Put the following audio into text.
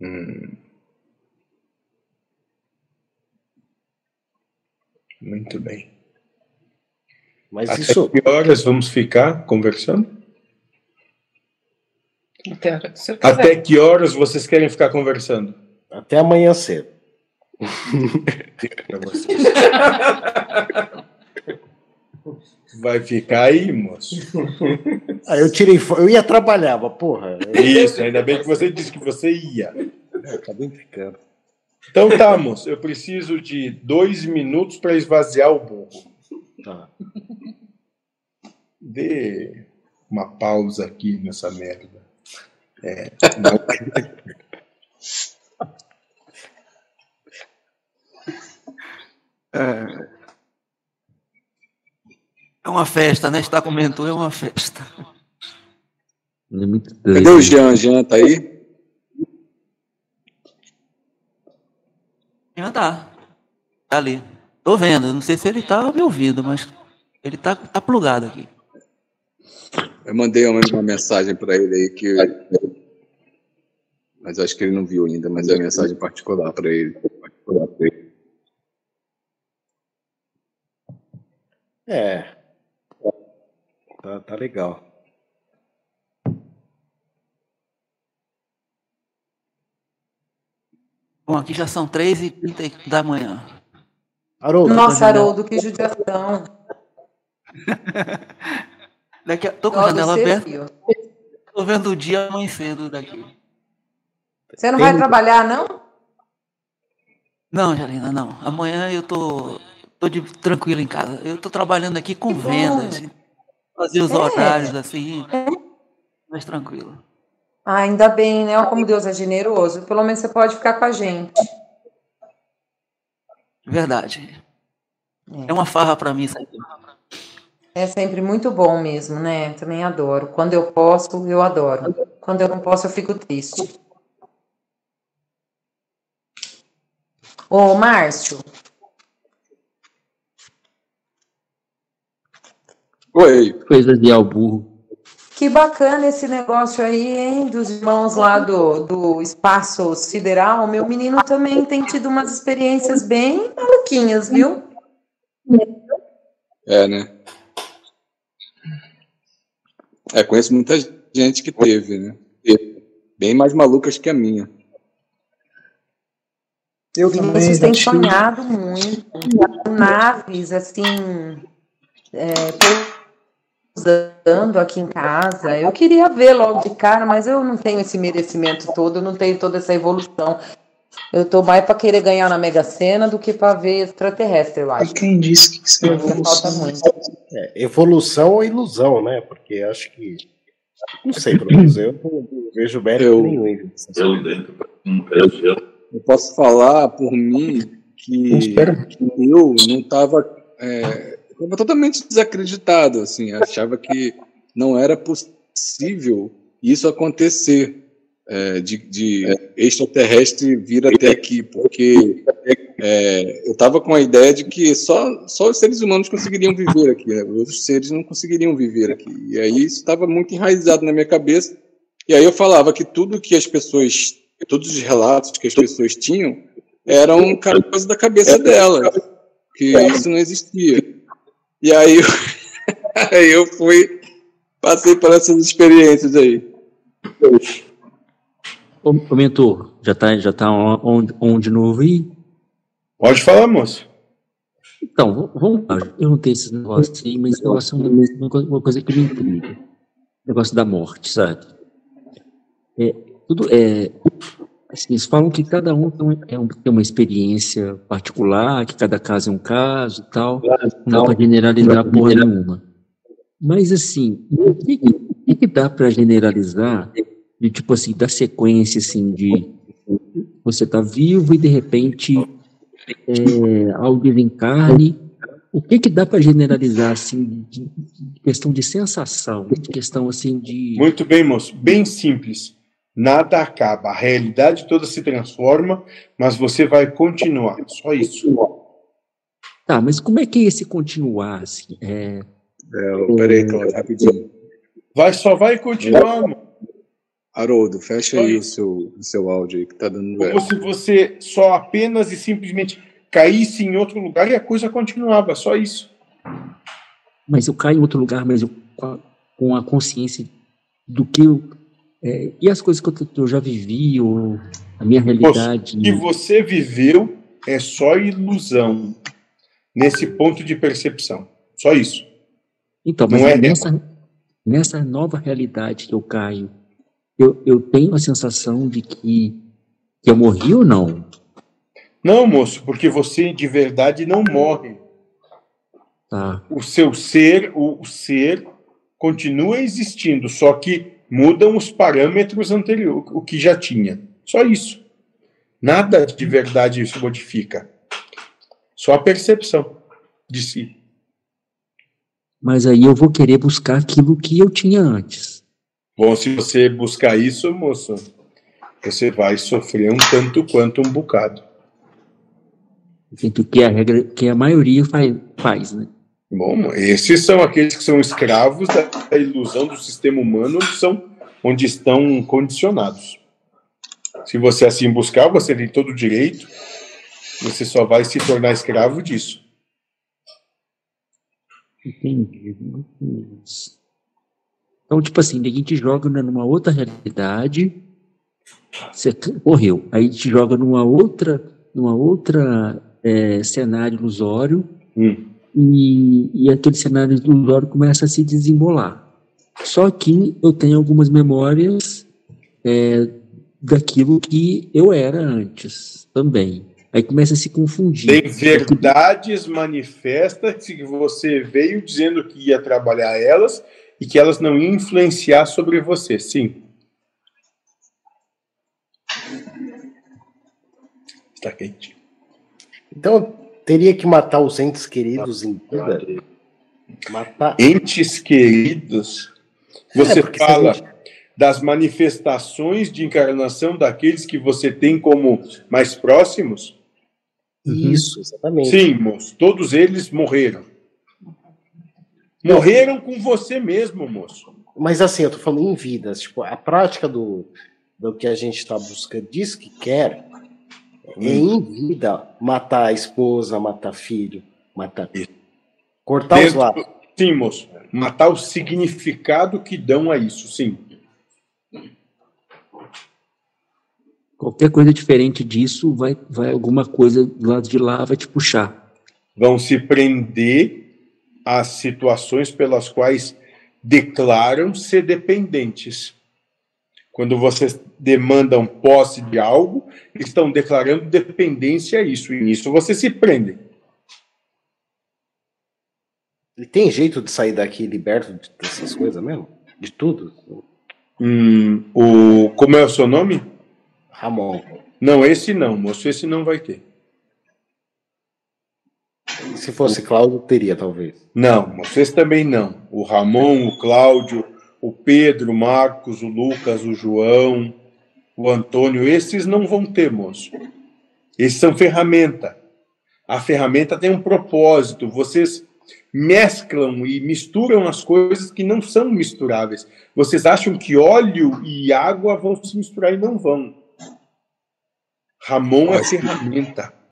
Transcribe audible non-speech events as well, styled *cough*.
Hum. Muito bem. Mas Até isso. que horas vamos ficar conversando? Até. Até que horas vocês querem ficar conversando? Até amanhã cedo. *laughs* *laughs* Vai ficar aí, moço? Ah, eu tirei Eu ia trabalhar, mas porra. eu- Isso, ainda bem que você disse que você ia. eu acabei ficando. Então tá, moço, eu preciso de dois minutos para esvaziar o burro. Tá. Dê uma pausa aqui nessa merda. É, não- *laughs* É uma festa, né? Está comentou, é uma festa. É muito Cadê doido. o Jean? Jean tá aí? Já tá. Tá ali. Tô vendo. Não sei se ele tá me ouvindo, mas ele tá, tá plugado aqui. Eu mandei uma, uma mensagem para ele aí que. Mas acho que ele não viu ainda, mas é uma mensagem particular para ele. Particular pra ele. É. Tá, tá legal. Bom, aqui já são 3h30 da manhã. Haroldo, Nossa, Haroldo, que judiação. *laughs* Daqui a... Tô com a janela aberta, tô vendo o dia amanhecendo daqui. Você não Tem- vai trabalhar, não? Não, Jalina, não. Amanhã eu tô, tô de, tranquilo em casa. Eu tô trabalhando aqui com Que bom. Fazer os É. horários assim. Mais tranquilo. Ah, ainda bem, né? Olha Como Deus é generoso. Pelo menos você pode ficar com a gente. Verdade. É uma farra pra mim. É sempre muito bom mesmo, né? Também adoro. Quando eu posso, eu adoro. Quando eu não posso, eu fico triste. Ô, Márcio, Oi. Coisa de alburro. que bacana esse negócio aí, hein? Dos irmãos lá do, do Espaço Sideral. Meu menino também tem tido umas experiências bem maluquinhas, viu? É, né? É, conheço muita gente que teve, né? Bem mais malucas que a minha. Eu Vinícius tem sonhado muito. Naves, assim, é, pousando aqui em casa. Eu queria ver logo de cara, mas eu não tenho esse merecimento todo, eu não tenho toda essa evolução. Eu tô mais para querer ganhar na Mega Sena do que para ver extraterrestre, eu acho. E quem disse que isso é evolução? muito. É, evolução ou ilusão, né? Porque acho que. Não sei, pelo menos eu não vejo mérito Eu- nenhum. em- Eu posso falar por mim que, que eu não estava estava totalmente desacreditado, assim, achava que não era possível isso acontecer, é, de, de extraterrestre vir até aqui, porque é, eu estava com a ideia de que só, só os seres humanos conseguiriam viver aqui, né? os outros seres não conseguiriam viver aqui. E aí isso estava muito enraizado na minha cabeça. E aí eu falava que tudo que as pessoas, todos os relatos que as pessoas tinham, eram coisa da cabeça delas, que isso não existia. E aí eu, *laughs* aí eu fui, passei por essas experiências aí. Ô, ô mentor, já tá, já tá on, on de novo aí? Pode falar, moço. Então, vamos lá. Eu não tenho esses negócios aí, mas esse negócio é uma, uma coisa- uma coisa que me intriga. O negócio da morte, sabe? É, tudo é. Assim, eles falam que cada um tem, é um- tem uma experiência particular, que cada caso é um caso e tal. Não dá pra generalizar porra nenhuma. Mas, assim, o que, que- que, dá pra generalizar de, tipo assim, da sequência, assim, de você tá vivo e, de repente, é, ao desencarne, o que que dá para generalizar assim de, de questão de sensação, de questão assim de Muito bem, moço. Bem simples. Nada acaba. A realidade toda se transforma, mas você vai continuar. Só isso. tá, mas como é que é esse continuar assim? É, É, peraí, Cláudio, rapidinho. Vai, só vai continuar, mano. Haroldo, fecha aí o seu, o seu áudio aí que tá dando Como se você só apenas e simplesmente caísse em outro lugar e a coisa continuava, só isso. Mas eu caio em outro lugar, mas eu, com, a, com a consciência do que eu. É, e as coisas que eu, eu já vivi, ou a minha realidade. O que você viveu é só ilusão nesse ponto de percepção. Só isso. Então, mas Não é nessa, nessa nova realidade que eu caio, eu, eu tenho a sensação de que, que eu morri ou não? Não, moço, porque você de verdade não morre. Tá. O seu ser, o ser continua existindo, só que mudam os parâmetros anteriores, o que já tinha. Só isso. Nada de verdade se modifica. Só a percepção de si. Mas aí eu vou querer buscar aquilo que eu tinha antes. Bom, se você buscar isso, moço, você vai sofrer um tanto quanto um bocado. Feito que a regra, que a maioria faz, faz né? Bom, esses são aqueles que são escravos da ilusão do sistema humano, onde, são, onde estão condicionados. Se você assim buscar, você tem todo o direito, você só vai se tornar escravo disso. Entendi. Então, tipo assim, a gente joga numa outra realidade, você morreu. Aí a gente joga numa outra, numa outra é, cenário ilusório, Hum. E, e aquele cenário ilusório começa a se desembolar. Só que eu tenho algumas memórias é, daquilo que eu era antes também. Aí começa a se confundir. Tem verdades manifestas que você veio dizendo que ia trabalhar elas e que elas não iam influenciar sobre você, sim. Está quente. Então, teria que matar os entes queridos em vida? Matar. Entes queridos, você É, fala gente- das manifestações de encarnação daqueles que você tem como mais próximos? Isso, exatamente. Sim, moço. Todos eles morreram. Morreram com você mesmo, moço. Mas assim, eu tô falando em vidas. Tipo, a prática do, do que a gente está buscando, diz que quer, é em vida matar a esposa, matar filho, matar. Isso. Cortar os Dentro- laços. Sim, moço. Matar o significado que dão a isso, sim. Qualquer coisa diferente disso, vai, vai alguma coisa do lado de lá vai te puxar. Vão se prender às situações pelas quais declaram ser dependentes. Quando vocês demandam posse de algo, estão declarando dependência a isso. E nisso vocês se prendem. E tem jeito de sair daqui liberto de- dessas coisas mesmo? De tudo? Hum, o, como é o seu nome? Ramon. Não, esse não, moço. Esse não vai ter. Se fosse Cláudio, teria, talvez. Não, vocês também não. O Ramon, o Cláudio, o Pedro, o Marcos, o Lucas, o João, o Antônio, esses não vão ter, moço. Esses são ferramenta. A ferramenta tem um propósito. Vocês mesclam e misturam as coisas que não são misturáveis. Vocês acham que óleo e água vão se misturar e não vão. Ramon é ferramenta.